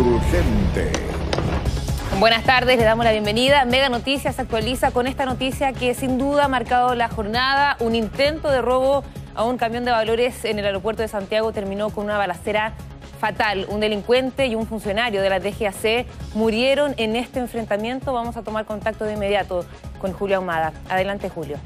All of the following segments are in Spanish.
urgente. Buenas tardes, le damos la bienvenida. Mega Noticias actualiza con esta noticia que sin duda ha marcado la jornada. Un intento de robo a un camión de valores en el aeropuerto de Santiago terminó con una balacera fatal. Un delincuente y un funcionario de la DGAC murieron en este enfrentamiento. Vamos a tomar contacto de inmediato con Julio Ahumada. Adelante, Julio.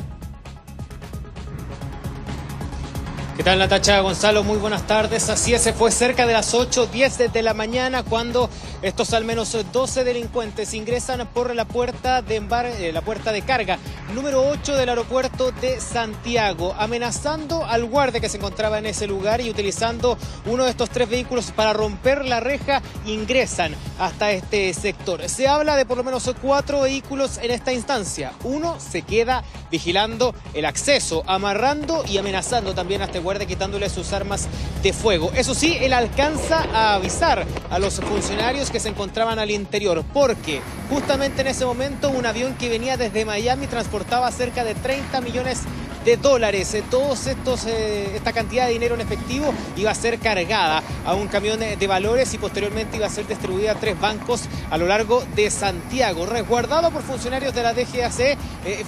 ¿Qué tal Natacha Gonzalo? Muy buenas tardes. Así es, se fue cerca de las 8, 10 de la mañana cuando estos al menos 12 delincuentes ingresan por la puerta de, eh, la puerta de carga número 8 del aeropuerto de Santiago, amenazando al guardia que se encontraba en ese lugar y utilizando uno de estos tres vehículos para romper la reja, ingresan hasta este sector. Se habla de por lo menos cuatro vehículos en esta instancia. Uno se queda vigilando el acceso, amarrando y amenazando también a este guardia quitándole sus armas de fuego. Eso sí, él alcanza a avisar a los funcionarios que se encontraban al interior, porque justamente en ese momento un avión que venía desde Miami transportaba cerca de 30 millones de dólares. Eh, todos estos, eh, esta cantidad de dinero en efectivo iba a ser cargada a un camión de valores y posteriormente iba a ser distribuida a tres bancos a lo largo de Santiago. Resguardado por funcionarios de la DGAC, eh,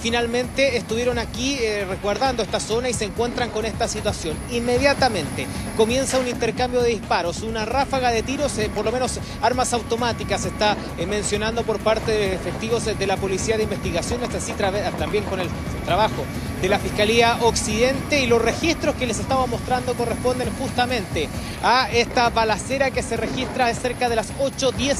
finalmente estuvieron aquí resguardando esta zona y se encuentran con esta situación. Inmediatamente comienza un intercambio de disparos, una ráfaga de tiros, por lo menos armas automáticas se está mencionando por parte de efectivos de la Policía de Investigación, hasta así también con el trabajo de la Fiscalía Occidente y los registros que les estaba mostrando corresponden justamente a esta balacera que se registra cerca de las 8.10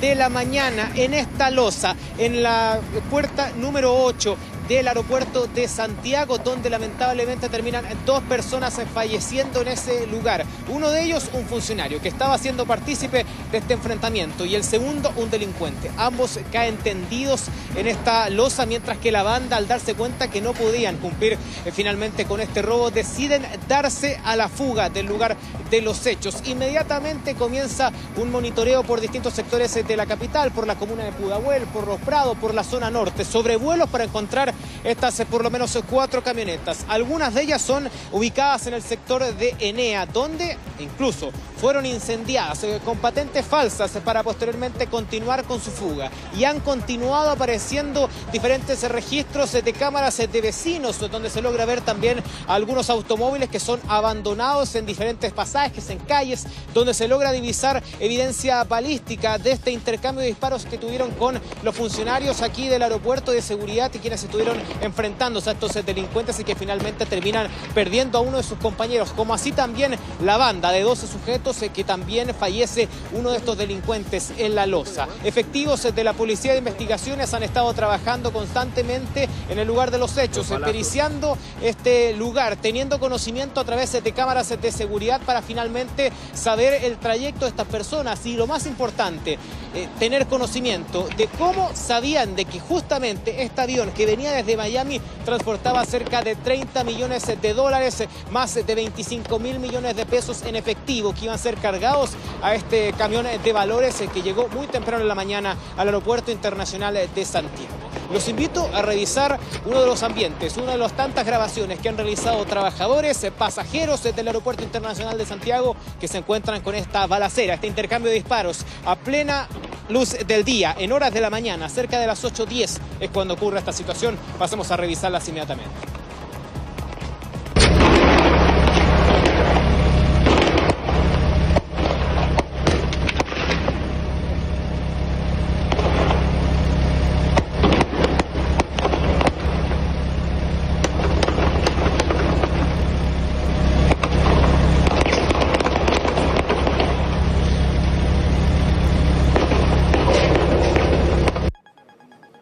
de la mañana en esta losa, en la puerta número 8 del aeropuerto de Santiago, donde lamentablemente terminan dos personas falleciendo en ese lugar. Uno de ellos, un funcionario que estaba siendo partícipe de este enfrentamiento y el segundo, un delincuente. Ambos caen tendidos en esta losa, mientras que la banda, al darse cuenta que no podían cumplir eh, finalmente con este robo, deciden darse a la fuga del lugar de los hechos. Inmediatamente comienza un monitoreo por distintos sectores de la capital, por la comuna de Pudahuel, por Los Prados, por la zona norte, sobrevuelos para encontrar estas por lo menos cuatro camionetas. Algunas de ellas son ubicadas en el sector de Enea, donde incluso fueron incendiadas eh, con patentes falsas para posteriormente continuar con su fuga. Y han continuado apareciendo diferentes registros de cámaras de vecinos, donde se logra ver también algunos automóviles que son abandonados en diferentes pasajes, en calles, donde se logra divisar evidencia balística de este intercambio de disparos que tuvieron con los funcionarios aquí del aeropuerto de seguridad y quienes estuvieron enfrentándose a estos delincuentes y que finalmente terminan perdiendo a uno de sus compañeros, como así también la banda de 12 sujetos eh, que también fallece uno de estos delincuentes en la losa. Efectivos de la Policía de Investigaciones han estado trabajando constantemente en el lugar de los hechos, eh, periciando este lugar, teniendo conocimiento a través de cámaras de seguridad para finalmente saber el trayecto de estas personas y lo más importante, eh, tener conocimiento de cómo sabían de que justamente este avión que venía desde Miami transportaba cerca de 30 millones de dólares, más de 25 mil millones de pesos en efectivo que iban ser cargados a este camión de valores que llegó muy temprano en la mañana al aeropuerto internacional de Santiago. Los invito a revisar uno de los ambientes, una de las tantas grabaciones que han realizado trabajadores, pasajeros del Aeropuerto Internacional de Santiago que se encuentran con esta balacera, este intercambio de disparos a plena luz del día, en horas de la mañana, cerca de las 8.10 es cuando ocurre esta situación. Pasemos a revisarlas inmediatamente.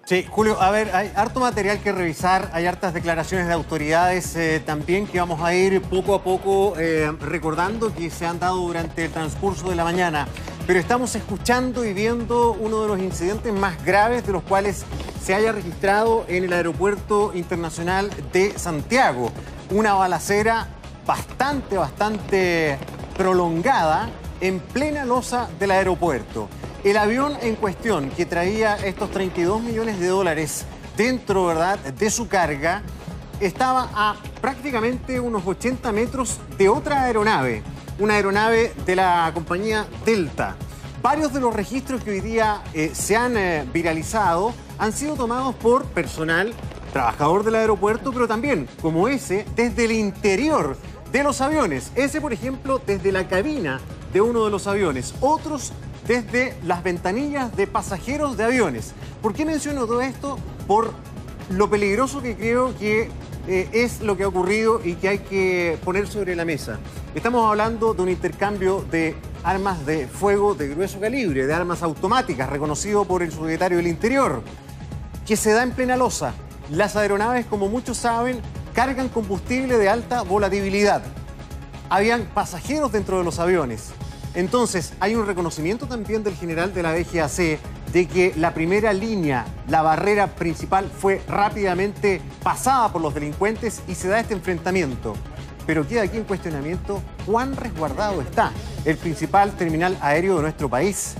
Sí, Julio, a ver, hay harto material que revisar, hay hartas declaraciones de autoridades eh, también que vamos a ir poco a poco eh, recordando que se han dado durante el transcurso de la mañana. Pero estamos escuchando y viendo uno de los incidentes más graves de los cuales se haya registrado en el Aeropuerto Internacional de Santiago. Una balacera bastante, bastante prolongada en plena losa del aeropuerto. El avión en cuestión que traía estos 32 millones de dólares dentro ¿verdad? de su carga estaba a prácticamente unos 80 metros de otra aeronave, una aeronave de la compañía Delta. varios de los registros que hoy día eh, se han eh, viralizado han sido tomados por personal trabajador del aeropuerto, pero también, como ese, desde el interior de los aviones. Ese, por ejemplo, desde la cabina de uno de los aviones. Otros desde las ventanillas de pasajeros de aviones. ¿Por qué menciono todo esto? Por lo peligroso que creo que eh, es lo que ha ocurrido y que hay que poner sobre la mesa. Estamos hablando de un intercambio de armas de fuego de grueso calibre, de armas automáticas, reconocido por el secretario del Interior, que se da en plena losa. Las aeronaves, como muchos saben, cargan combustible de alta volatilidad. Habían pasajeros dentro de los aviones. Entonces, hay un reconocimiento también del general de la DGAC de que la primera línea, la barrera principal, fue rápidamente pasada por los delincuentes y se da este enfrentamiento. Pero queda aquí en cuestionamiento cuán resguardado está el principal terminal aéreo de nuestro país.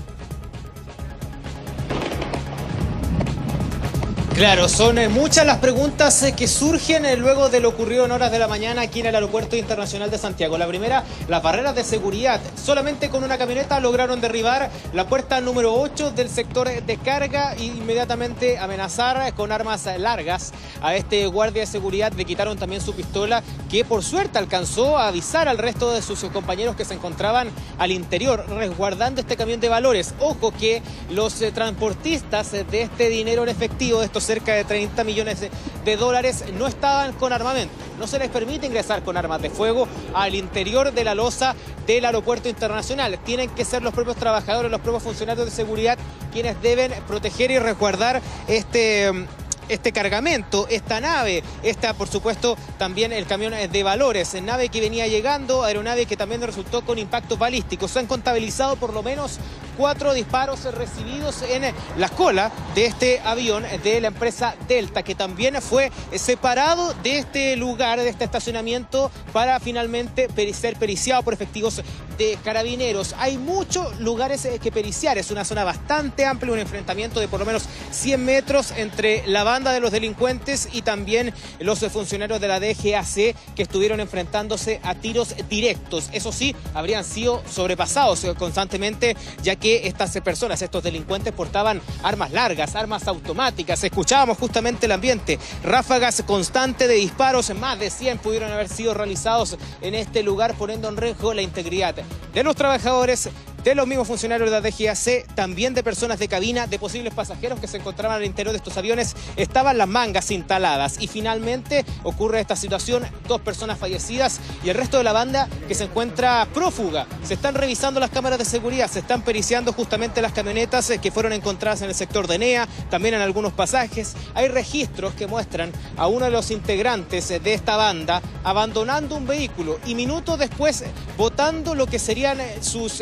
Claro, son eh, muchas las preguntas eh, que surgen eh, luego de lo ocurrido en horas de la mañana aquí en el Aeropuerto Internacional de Santiago. La primera, las barreras de seguridad. Solamente con una camioneta lograron derribar la puerta número 8 del sector de carga e inmediatamente amenazar con armas largas a este guardia de seguridad. Le quitaron también su pistola, que por suerte alcanzó a avisar al resto de sus compañeros que se encontraban al interior, resguardando este camión de valores. Ojo que los transportistas de este dinero en efectivo, de estos cerca de 30 millones de dólares, no estaban con armamento. No se les permite ingresar con armas de fuego al interior de la losa del aeropuerto internacional. Tienen que ser los propios trabajadores, los propios funcionarios de seguridad quienes deben proteger y resguardar este este cargamento, esta nave, esta por supuesto también el camión de valores, nave que venía llegando, aeronave que también resultó con impactos balísticos. Se han contabilizado por lo menos cuatro disparos recibidos en la cola de este avión de la empresa Delta, que también fue separado de este lugar, de este estacionamiento, para finalmente ser periciado por efectivos de carabineros. Hay muchos lugares que periciar, es una zona bastante amplia, un enfrentamiento de por lo menos 100 metros entre la banda de los delincuentes y también los funcionarios de la DGAC que estuvieron enfrentándose a tiros directos. Eso sí, habrían sido sobrepasados constantemente, ya que estas personas, estos delincuentes, portaban armas largas, armas automáticas. Escuchábamos justamente el ambiente, ráfagas constantes de disparos, más de 100 pudieron haber sido realizados en este lugar, poniendo en riesgo la integridad de los trabajadores, de los mismos funcionarios de la DGAC, también de personas de cabina, de posibles pasajeros que se encontraban al interior de estos aviones, estaban las mangas instaladas. Y finalmente ocurre esta situación, dos personas fallecidas y el resto de la banda que se encuentra prófuga. Se están revisando las cámaras de seguridad, se están periciando justamente las camionetas eh, que fueron encontradas en el sector de NEA, también en algunos pasajes. Hay registros que muestran a uno de los integrantes eh, de esta banda abandonando un vehículo y minutos después botando lo que serían eh, sus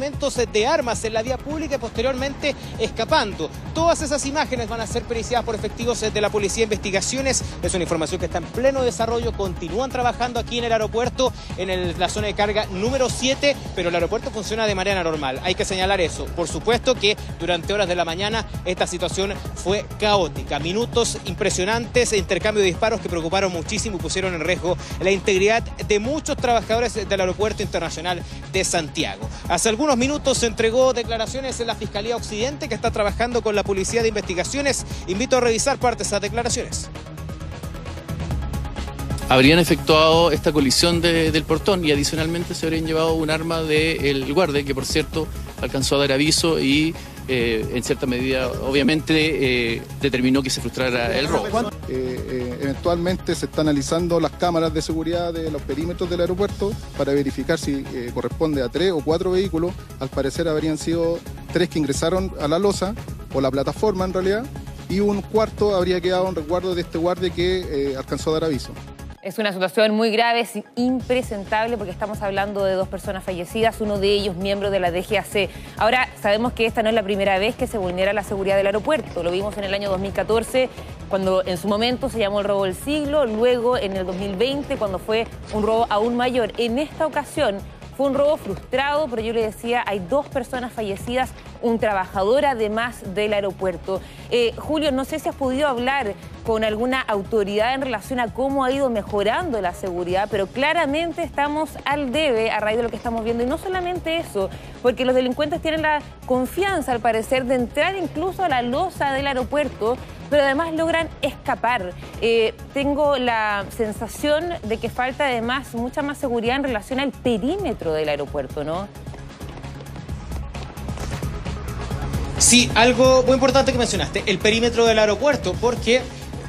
de armas en la vía pública y posteriormente escapando. Todas esas imágenes van a ser periciadas por efectivos de la Policía de Investigaciones. Es una información que está en pleno desarrollo. Continúan trabajando aquí en el aeropuerto, en la zona de carga número 7, pero el aeropuerto funciona de manera normal. Hay que señalar eso. Por supuesto que durante horas de la mañana esta situación fue caótica. Minutos impresionantes, intercambio de disparos que preocuparon muchísimo y pusieron en riesgo la integridad de muchos trabajadores del Aeropuerto Internacional de Santiago. Hace algunos minutos entregó declaraciones en la Fiscalía Occidente que está trabajando con la Policía de Investigaciones. Invito a revisar parte de esas declaraciones habrían efectuado esta colisión del portón y adicionalmente se habrían llevado un arma del guardia, que por cierto alcanzó a dar aviso y eh, en cierta medida, obviamente, eh, determinó que se frustrara el robo. Eh, eventualmente se está analizando las cámaras de seguridad de los perímetros del aeropuerto para verificar si corresponde a tres o cuatro vehículos. Al parecer habrían sido tres que ingresaron a la losa o la plataforma en realidad y un cuarto habría quedado en resguardo de este guardia que alcanzó a dar aviso. Es una situación muy grave, es impresentable porque estamos hablando de dos personas fallecidas, uno de ellos miembro de la DGAC. Ahora, sabemos que esta no es la primera vez que se vulnera la seguridad del aeropuerto. Lo vimos en el año 2014, cuando en su momento se llamó el robo del siglo, luego en el 2020, cuando fue un robo aún mayor. En esta ocasión fue un robo frustrado, pero yo le decía, hay dos personas fallecidas, un trabajador además del aeropuerto. Eh, Julio, no sé si has podido hablar con alguna autoridad en relación a cómo ha ido mejorando la seguridad, pero claramente estamos al debe a raíz de lo que estamos viendo. Y no solamente eso, porque los delincuentes tienen la confianza, al parecer, de entrar incluso a la losa del aeropuerto pero además logran escapar. Eh, tengo la sensación de que falta además mucha más seguridad en relación al perímetro del aeropuerto, ¿no? Sí, algo muy importante que mencionaste, el perímetro del aeropuerto, porque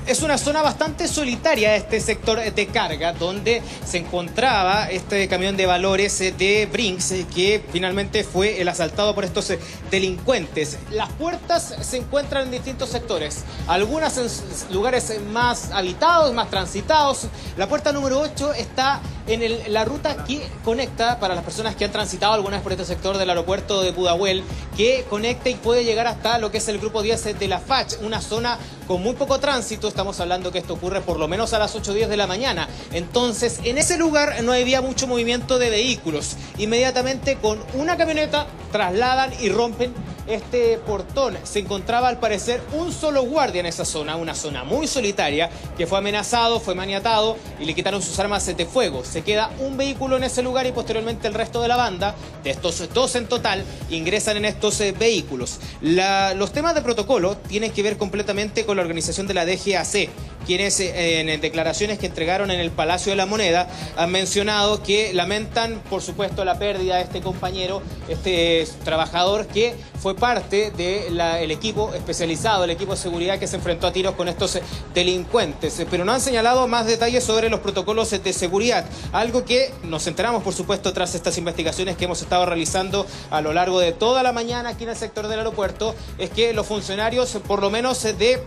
es una zona bastante solitaria este sector de carga, donde se encontraba este camión de valores de Brinks, que finalmente fue el asaltado por estos delincuentes. Las puertas se encuentran en distintos sectores, algunas en lugares más habitados, más transitados. La puerta número 8 está en la ruta que conecta para las personas que han transitado alguna vez por este sector del aeropuerto de Pudahuel, que conecta y puede llegar hasta lo que es el grupo 10 de la FACH, una zona con muy poco tránsito. Estamos hablando que esto ocurre por lo menos a las 8 o 10 de la mañana. Entonces, en ese lugar no había mucho movimiento de vehículos. Inmediatamente con una camioneta trasladan y rompen este portón. Se encontraba al parecer un solo guardia en esa zona, una zona muy solitaria, que fue amenazado, fue maniatado y le quitaron sus armas de fuego. Se queda un vehículo en ese lugar y posteriormente el resto de la banda, de estos dos en total, ingresan en estos eh, vehículos. los temas de protocolo tienen que ver completamente con la organización de la DGAC quienes eh, en declaraciones que entregaron en el Palacio de la Moneda han mencionado que lamentan, por supuesto, la pérdida de este compañero, este trabajador que fue parte del equipo especializado, el equipo de seguridad que se enfrentó a tiros con estos delincuentes. Pero no han señalado más detalles sobre los protocolos de seguridad, algo que nos enteramos, por supuesto, tras estas investigaciones que hemos estado realizando a lo largo de toda la mañana aquí en el sector del aeropuerto, es que los funcionarios, por lo menos de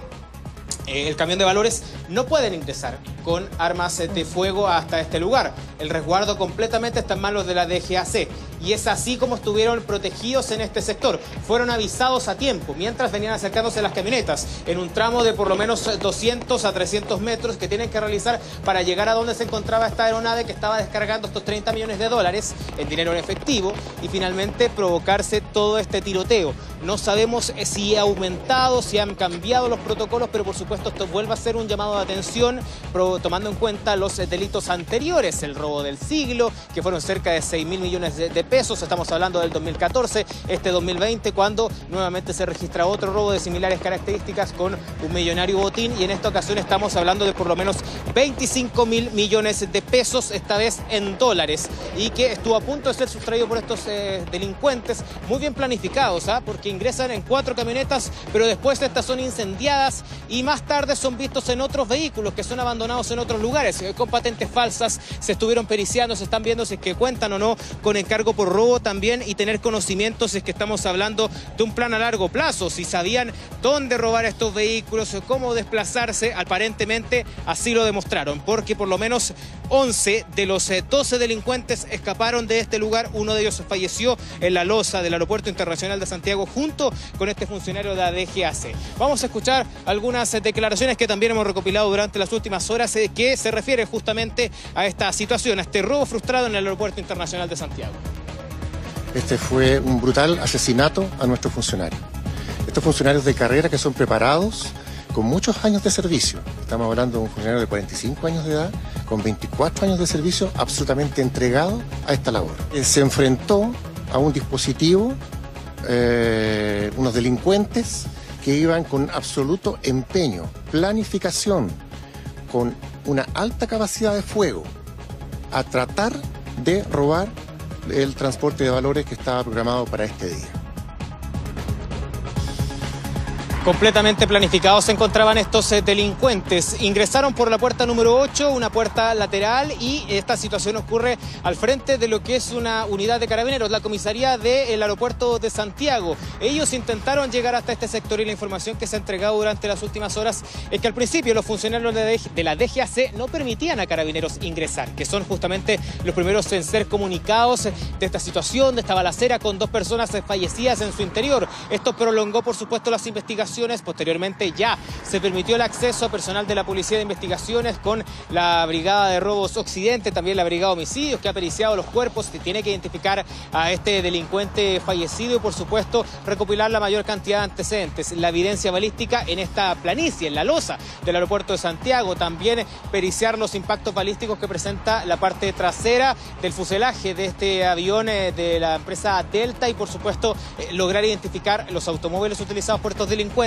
eh, el camión de valores no pueden ingresar con armas de fuego hasta este lugar. El resguardo completamente está en manos de la DGAC y es así como estuvieron protegidos en este sector. Fueron avisados a tiempo mientras venían acercándose las camionetas en un tramo de por lo menos 200 a 300 metros que tienen que realizar para llegar a donde se encontraba esta aeronave que estaba descargando estos 30 millones de dólares en dinero en efectivo y finalmente provocarse todo este tiroteo. No sabemos si ha aumentado, si han cambiado los protocolos, pero por supuesto esto vuelve a ser un llamado de atención tomando en cuenta los delitos anteriores, el robo del siglo, que fueron cerca de 6 mil millones de pesos, estamos hablando del 2014, este 2020, cuando nuevamente se registra otro robo de similares características con un millonario botín y en esta ocasión estamos hablando de por lo menos 25 mil millones de pesos, esta vez en dólares, y que estuvo a punto de ser sustraído por estos eh, delincuentes, muy bien planificados, ¿ah? porque ingresan en cuatro camionetas, pero después estas son incendiadas y más tarde son vistos en otros vehículos que son abandonados en otros lugares, eh, con patentes falsas, se estuvieron periciando, se están viendo si es que cuentan o no con encargo por robo también y tener conocimientos si es que estamos hablando de un plan a largo plazo, si sabían dónde robar estos vehículos, cómo desplazarse, aparentemente así lo demostraron, porque por lo menos 11 de los 12 eh, delincuentes escaparon de este lugar, uno de ellos falleció en la losa del Aeropuerto Internacional de Santiago junto con este funcionario de la DGAC. Vamos a escuchar algunas declaraciones que también hemos recopilado durante las últimas horas eh, que se refieren justamente a esta situación, a este robo frustrado en el Aeropuerto Internacional de Santiago. Este fue un brutal asesinato a nuestros funcionarios. Estos funcionarios de carrera que son preparados con muchos años de servicio. Estamos hablando de un funcionario de 45 años de edad, con 24 años de servicio, absolutamente entregado a esta labor. Se enfrentó a un dispositivo, eh, unos delincuentes que iban con absoluto empeño, planificación, con una alta capacidad de fuego, a tratar de robar el transporte de valores que estaba programado para este día. Completamente planificados se encontraban estos eh, delincuentes. Ingresaron por la puerta número 8, una puerta lateral, y esta situación ocurre al frente de lo que es una unidad de carabineros, la comisaría del aeropuerto de Santiago. Ellos intentaron llegar hasta este sector y la información que se ha entregado durante las últimas horas es que al principio los funcionarios de la DGAC no permitían a carabineros ingresar, que son justamente los primeros en ser comunicados de esta situación, de esta balacera con dos personas fallecidas en su interior. Esto prolongó, por supuesto, las investigaciones Posteriormente ya se permitió el acceso a personal de la Policía de Investigaciones con la Brigada de Robos Occidente, también la Brigada de Homicidios que ha periciado los cuerpos y tiene que identificar a este delincuente fallecido y por supuesto recopilar la mayor cantidad de antecedentes. La evidencia balística en esta planicie, en la losa del aeropuerto de Santiago. También periciar los impactos balísticos que presenta la parte trasera del fuselaje de este avión eh, de la empresa Delta y por supuesto eh, lograr identificar los automóviles utilizados por estos delincuentes,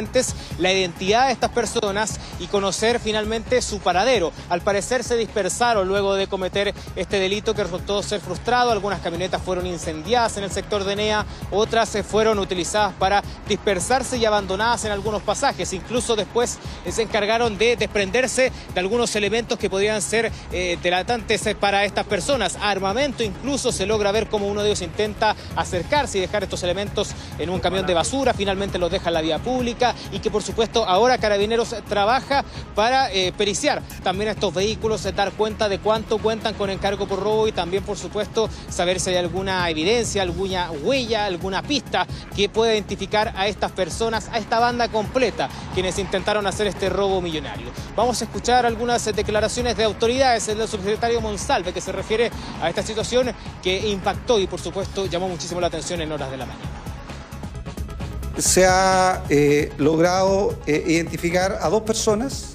la identidad de estas personas y conocer finalmente su paradero. Al parecer se dispersaron luego de cometer este delito que resultó ser frustrado. Algunas camionetas fueron incendiadas en el sector de NEA, otras se fueron utilizadas para dispersarse y abandonadas en algunos pasajes. Incluso después eh, se encargaron de desprenderse de algunos elementos que podrían ser eh, delatantes para estas personas. Armamento incluso se logra ver cómo uno de ellos intenta acercarse y dejar estos elementos en un camión de basura. Finalmente los deja en la vía pública y que por supuesto ahora Carabineros trabaja para eh, periciar también estos vehículos, dar cuenta de cuánto cuentan con encargo por robo y también por supuesto saber si hay alguna evidencia, alguna huella, alguna pista que pueda identificar a estas personas, a esta banda completa, quienes intentaron hacer este robo millonario. Vamos a escuchar algunas declaraciones de autoridades del subsecretario Monsalve que se refiere a esta situación que impactó y por supuesto llamó muchísimo la atención en horas de la mañana. Se ha eh, logrado eh, identificar a dos personas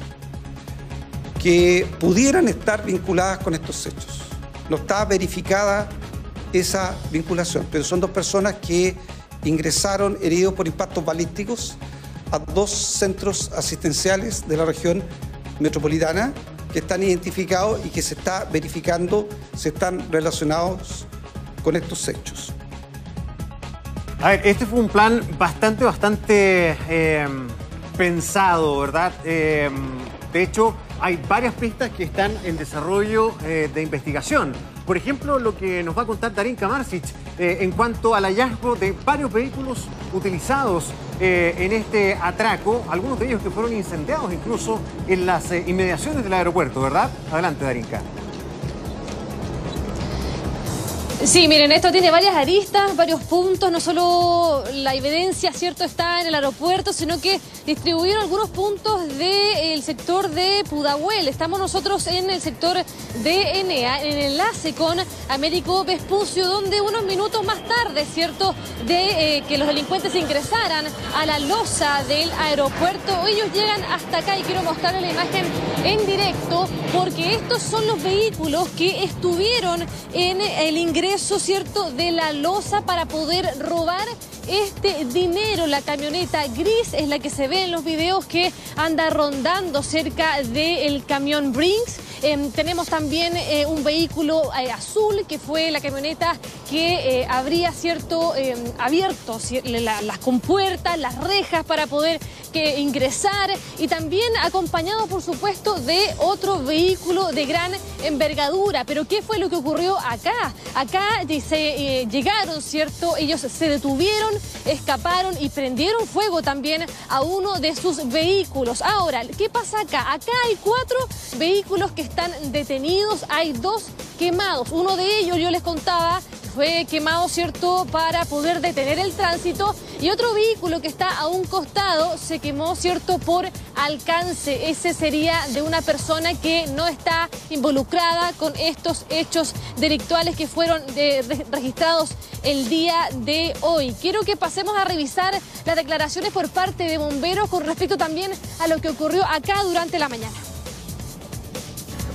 que pudieran estar vinculadas con estos hechos. No está verificada esa vinculación, pero son dos personas que ingresaron heridos por impactos balísticos a dos centros asistenciales de la región metropolitana que están identificados y que se está verificando si están relacionados con estos hechos. A ver, este fue un plan bastante, bastante eh, pensado, ¿verdad? Eh, de hecho, hay varias pistas que están en desarrollo eh, de investigación. Por ejemplo, lo que nos va a contar Darín Kamarsic en cuanto al hallazgo de varios vehículos utilizados en este atraco, algunos de ellos que fueron incendiados incluso en las inmediaciones del aeropuerto, ¿verdad? Adelante, Darinka. Sí, miren, esto tiene varias aristas, varios puntos, no solo la evidencia, cierto, está en el aeropuerto, sino que distribuyeron algunos puntos del sector de Pudahuel. Estamos nosotros en el sector de Enea, en enlace con Américo Vespucio, donde unos minutos más tarde, cierto, de eh, que los delincuentes ingresaran a la losa del aeropuerto, ellos llegan hasta acá y quiero mostrarles la imagen en directo, porque estos son los vehículos que estuvieron en el ingreso eso, ¿cierto?, de la losa para poder robar este dinero. La camioneta gris es la que se ve en los videos que anda rondando cerca del camión Brinks. Em, tenemos también eh, un vehículo eh, azul que fue la camioneta que eh, habría cierto em, abierto las compuertas, las rejas para poder que ingresar y también acompañado por supuesto de otro vehículo de gran envergadura. Pero ¿qué fue lo que ocurrió acá? Acá se llegaron, ¿cierto? Ellos se detuvieron escaparon y prendieron fuego también a uno de sus vehículos. Ahora, ¿qué pasa acá? Acá hay cuatro vehículos que están detenidos, hay dos quemados. Uno de ellos, yo les contaba, fue quemado, ¿cierto?, para poder detener el tránsito. Y otro vehículo que está a un costado se quemó, ¿cierto?, por alcance. Ese sería de una persona que no está involucrada con estos hechos delictuales que fueron eh, registrados el día de hoy. Quiero que pasemos a revisar las declaraciones por parte de bomberos con respecto también a lo que ocurrió acá durante la mañana.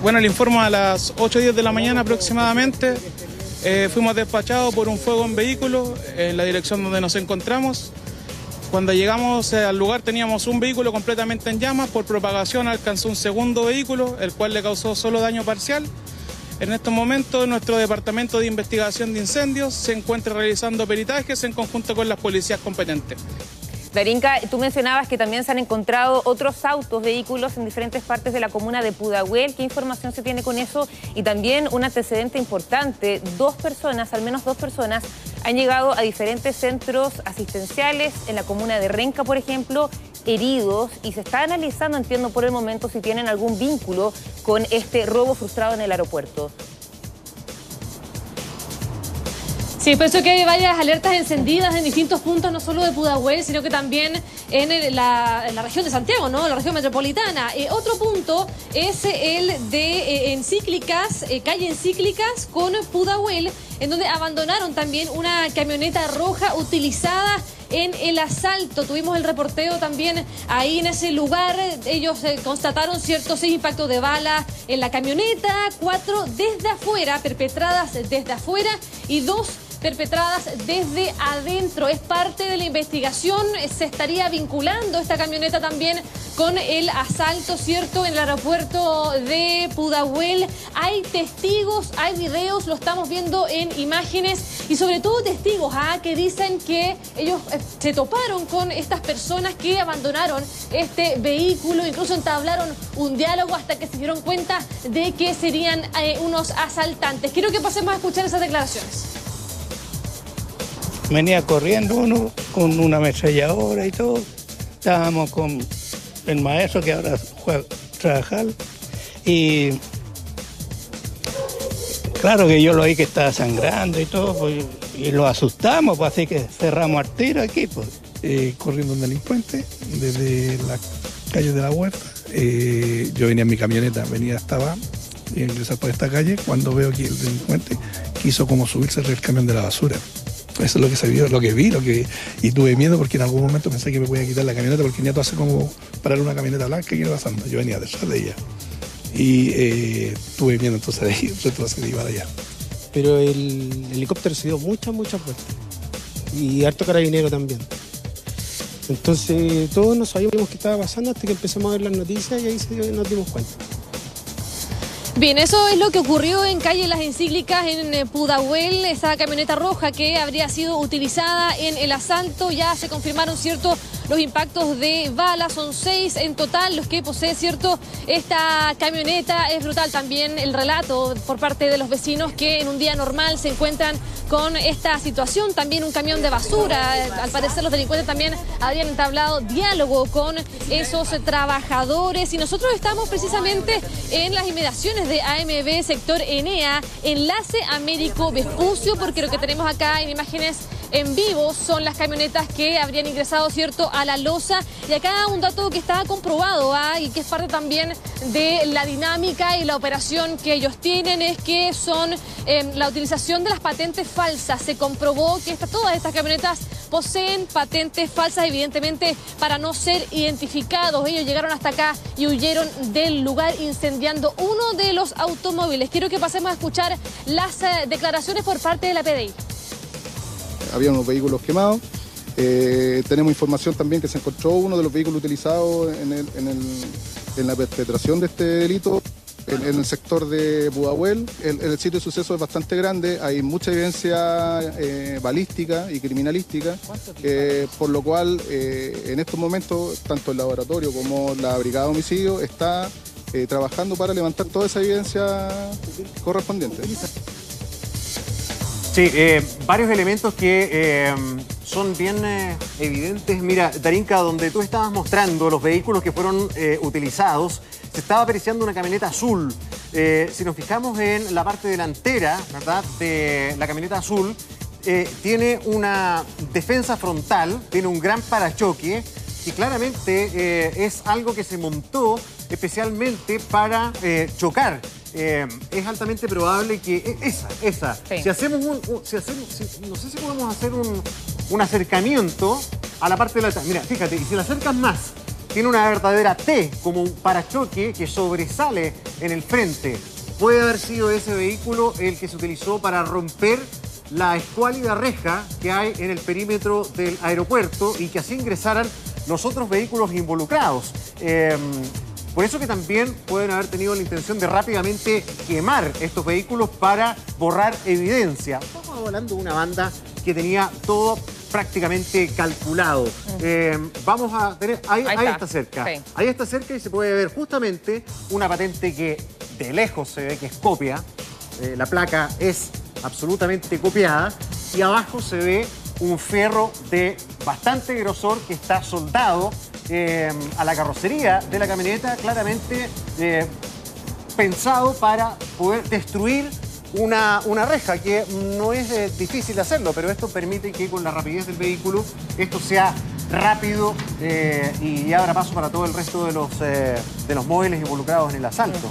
Bueno, le informo a las 8 10 de la mañana aproximadamente. Eh, fuimos despachados por un fuego en vehículo en la dirección donde nos encontramos. Cuando llegamos al lugar teníamos un vehículo completamente en llamas, por propagación alcanzó un segundo vehículo, el cual le causó solo daño parcial. En estos momentos nuestro Departamento de Investigación de Incendios se encuentra realizando peritajes en conjunto con las policías competentes. Darinka, tú mencionabas que también se han encontrado otros autos, vehículos en diferentes partes de la comuna de Pudahuel. ¿Qué información se tiene con eso? Y también un antecedente importante, dos personas, al menos dos personas, han llegado a diferentes centros asistenciales en la comuna de Renca, por ejemplo, heridos y se está analizando, entiendo por el momento, si tienen algún vínculo con este robo frustrado en el aeropuerto. Sí, por eso que hay varias alertas encendidas en distintos puntos, no solo de Pudahuel, sino que también en, la, región de Santiago, ¿no? La región metropolitana. Eh, otro punto es el de eh, encíclicas, eh, calle encíclicas con Pudahuel, en donde abandonaron también una camioneta roja utilizada en el asalto. Tuvimos el reporteo también ahí en ese lugar. Ellos constataron ciertos seis impactos de bala en la camioneta, cuatro desde afuera, perpetradas desde afuera y dos perpetradas desde adentro. Es parte de la investigación. Se estaría vinculando esta camioneta también con el asalto, ¿cierto?, en el aeropuerto de Pudahuel. Hay testigos, hay videos, lo estamos viendo en imágenes y sobre todo testigos ¿ah? que dicen que ellos eh, se toparon con estas personas que abandonaron este vehículo, incluso entablaron un diálogo hasta que se dieron cuenta de que serían eh, unos asaltantes. Quiero que pasemos a escuchar esas declaraciones venía corriendo uno con una ametralladora y todo. Estábamos con el maestro que ahora fue a trabajar y claro que yo lo vi que estaba sangrando y todo pues, y lo asustamos, pues, así que cerramos al tiro aquí. Pues. Eh, corriendo un delincuente desde la calle de la huerta. Eh, yo venía en mi camioneta, venía hasta abajo y ingresar por esta calle cuando veo que el delincuente quiso como subirse el camión de la basura. Eso es lo que se vio, lo que vi, lo que y tuve miedo porque en algún momento pensé que me podía quitar la camioneta porque Nieto hace como parar una camioneta blanca que iba pasando. Yo venía detrás de ella y eh, tuve miedo entonces de ir retrocedí para allá. Pero el helicóptero se dio muchas, muchas vueltas y harto carabinero también. Entonces todos no sabíamos qué estaba pasando hasta que empezamos a ver las noticias y ahí nos dimos cuenta. Bien, eso es lo que ocurrió en calle Las Encíclicas en eh, Pudahuel, esa camioneta roja que habría sido utilizada en el asalto. Ya se confirmaron, ¿cierto?, los impactos de balas, son seis en total los que posee, ¿cierto? Esta camioneta es brutal también el relato por parte de los vecinos que en un día normal se encuentran con esta situación. También un camión de basura. Al parecer los delincuentes también habían entablado diálogo con esos trabajadores y nosotros estamos precisamente en las inmediaciones de AMB sector Enea, enlace Américo Vespucio, porque lo que tenemos acá en imágenes en vivo son las camionetas que habrían ingresado, ¿cierto?, a la losa. Y acá un dato que está comprobado ¿ah? y que es parte también de la dinámica y la operación que ellos tienen es que son em, la utilización de las patentes falsas. Se comprobó que todas estas camionetas poseen patentes falsas, evidentemente, para no ser identificados. Ellos llegaron hasta acá y huyeron del lugar incendiando uno de los automóviles. Quiero que pasemos a escuchar las eh, declaraciones por parte de la PDI había unos vehículos quemados. Eh, tenemos información también que se encontró uno de los vehículos utilizados en, la perpetración de este delito en, el sector de Budahuel. El, sitio de suceso es bastante grande, hay mucha evidencia eh, balística y criminalística, eh, por lo cual en estos momentos tanto el laboratorio como la brigada de homicidio está trabajando para levantar toda esa evidencia correspondiente. Sí, eh, varios elementos que eh, son bien eh, evidentes. Mira, Darinka, donde tú estabas mostrando los vehículos que fueron utilizados, se estaba apreciando una camioneta azul. si nos fijamos en la parte delantera, ¿verdad?, de la camioneta azul, tiene una defensa frontal, tiene un gran parachoque y claramente es algo que se montó especialmente para chocar eh, es altamente probable que e, esa, esa, si hacemos un, si hacemos, no sé si podemos hacer un, un, acercamiento a la parte de la... Mira, fíjate, y si la acercas más, tiene una verdadera T como un parachoque que sobresale en el frente. Puede haber sido ese vehículo el que se utilizó para romper la escuálida reja que hay en el perímetro del aeropuerto y que así ingresaran los otros vehículos involucrados. Eh, por eso que también pueden haber tenido la intención de rápidamente quemar estos vehículos para borrar evidencia. Estamos hablando de una banda que tenía todo prácticamente calculado. Eh, vamos a tener... Ahí, está. cerca. Ahí está cerca y se puede ver justamente una patente que de lejos se ve que es copia. Eh, la placa es absolutamente copiada y abajo se ve un ferro de bastante grosor que está soldado eh, a la carrocería de la camioneta, claramente eh, pensado para poder destruir una, una reja, que no es eh, difícil hacerlo, pero esto permite que con la rapidez del vehículo esto sea rápido eh, y abra paso para todo el resto de los, de los móviles involucrados en el asalto.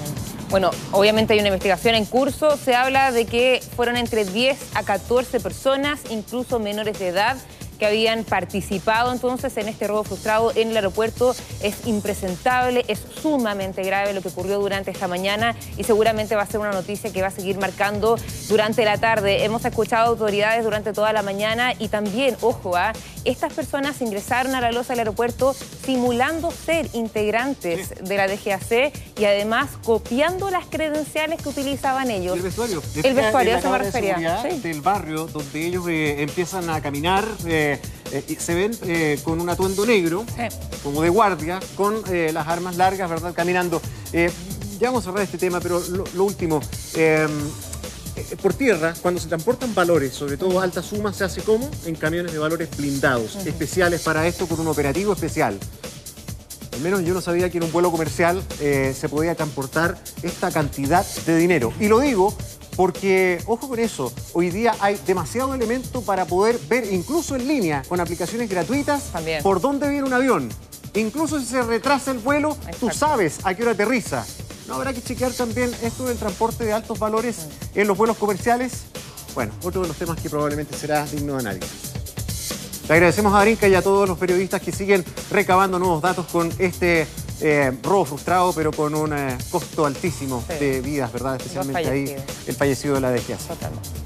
Bueno, obviamente hay una investigación en curso. Se habla de que fueron entre 10 a 14 personas, incluso menores de edad, que habían participado entonces en este robo frustrado en el aeropuerto. Es impresentable, es sumamente grave lo que ocurrió durante esta mañana y seguramente va a ser una noticia que va a seguir marcando durante la tarde. Hemos escuchado autoridades durante toda la mañana y también, ojo, ¿ah? estas personas ingresaron a la losa del aeropuerto simulando ser integrantes de la DGAC y además copiando las credenciales que utilizaban ellos. El vestuario. El vestuario, eso me de refería. seguridad Sí. Del barrio donde ellos eh, empiezan a caminar, eh, eh, se ven eh, con un atuendo negro, como de guardia, con eh, las armas largas, ¿verdad? Caminando. Ya vamos a cerrar este tema, pero lo, lo último. eh, por tierra, cuando se transportan valores, sobre todo alta suma, se hace como en camiones de valores blindados, especiales para esto, con un operativo especial. Al menos yo no sabía que en un vuelo comercial eh, se podía transportar esta cantidad de dinero. Y lo digo porque, ojo con eso, hoy día hay demasiado elemento para poder ver, incluso en línea, con aplicaciones gratuitas, por dónde viene un avión. Incluso si se retrasa el vuelo, tú sabes a qué hora aterriza. No habrá que chequear también esto del transporte de altos valores en los vuelos comerciales. Bueno, otro de los temas que probablemente será digno de análisis. Le agradecemos a Darinka y a todos los periodistas que siguen recabando nuevos datos con este eh, robo frustrado, pero con un eh, costo altísimo de vidas, ¿verdad? Especialmente ahí el fallecido de la DGAS. Totalmente.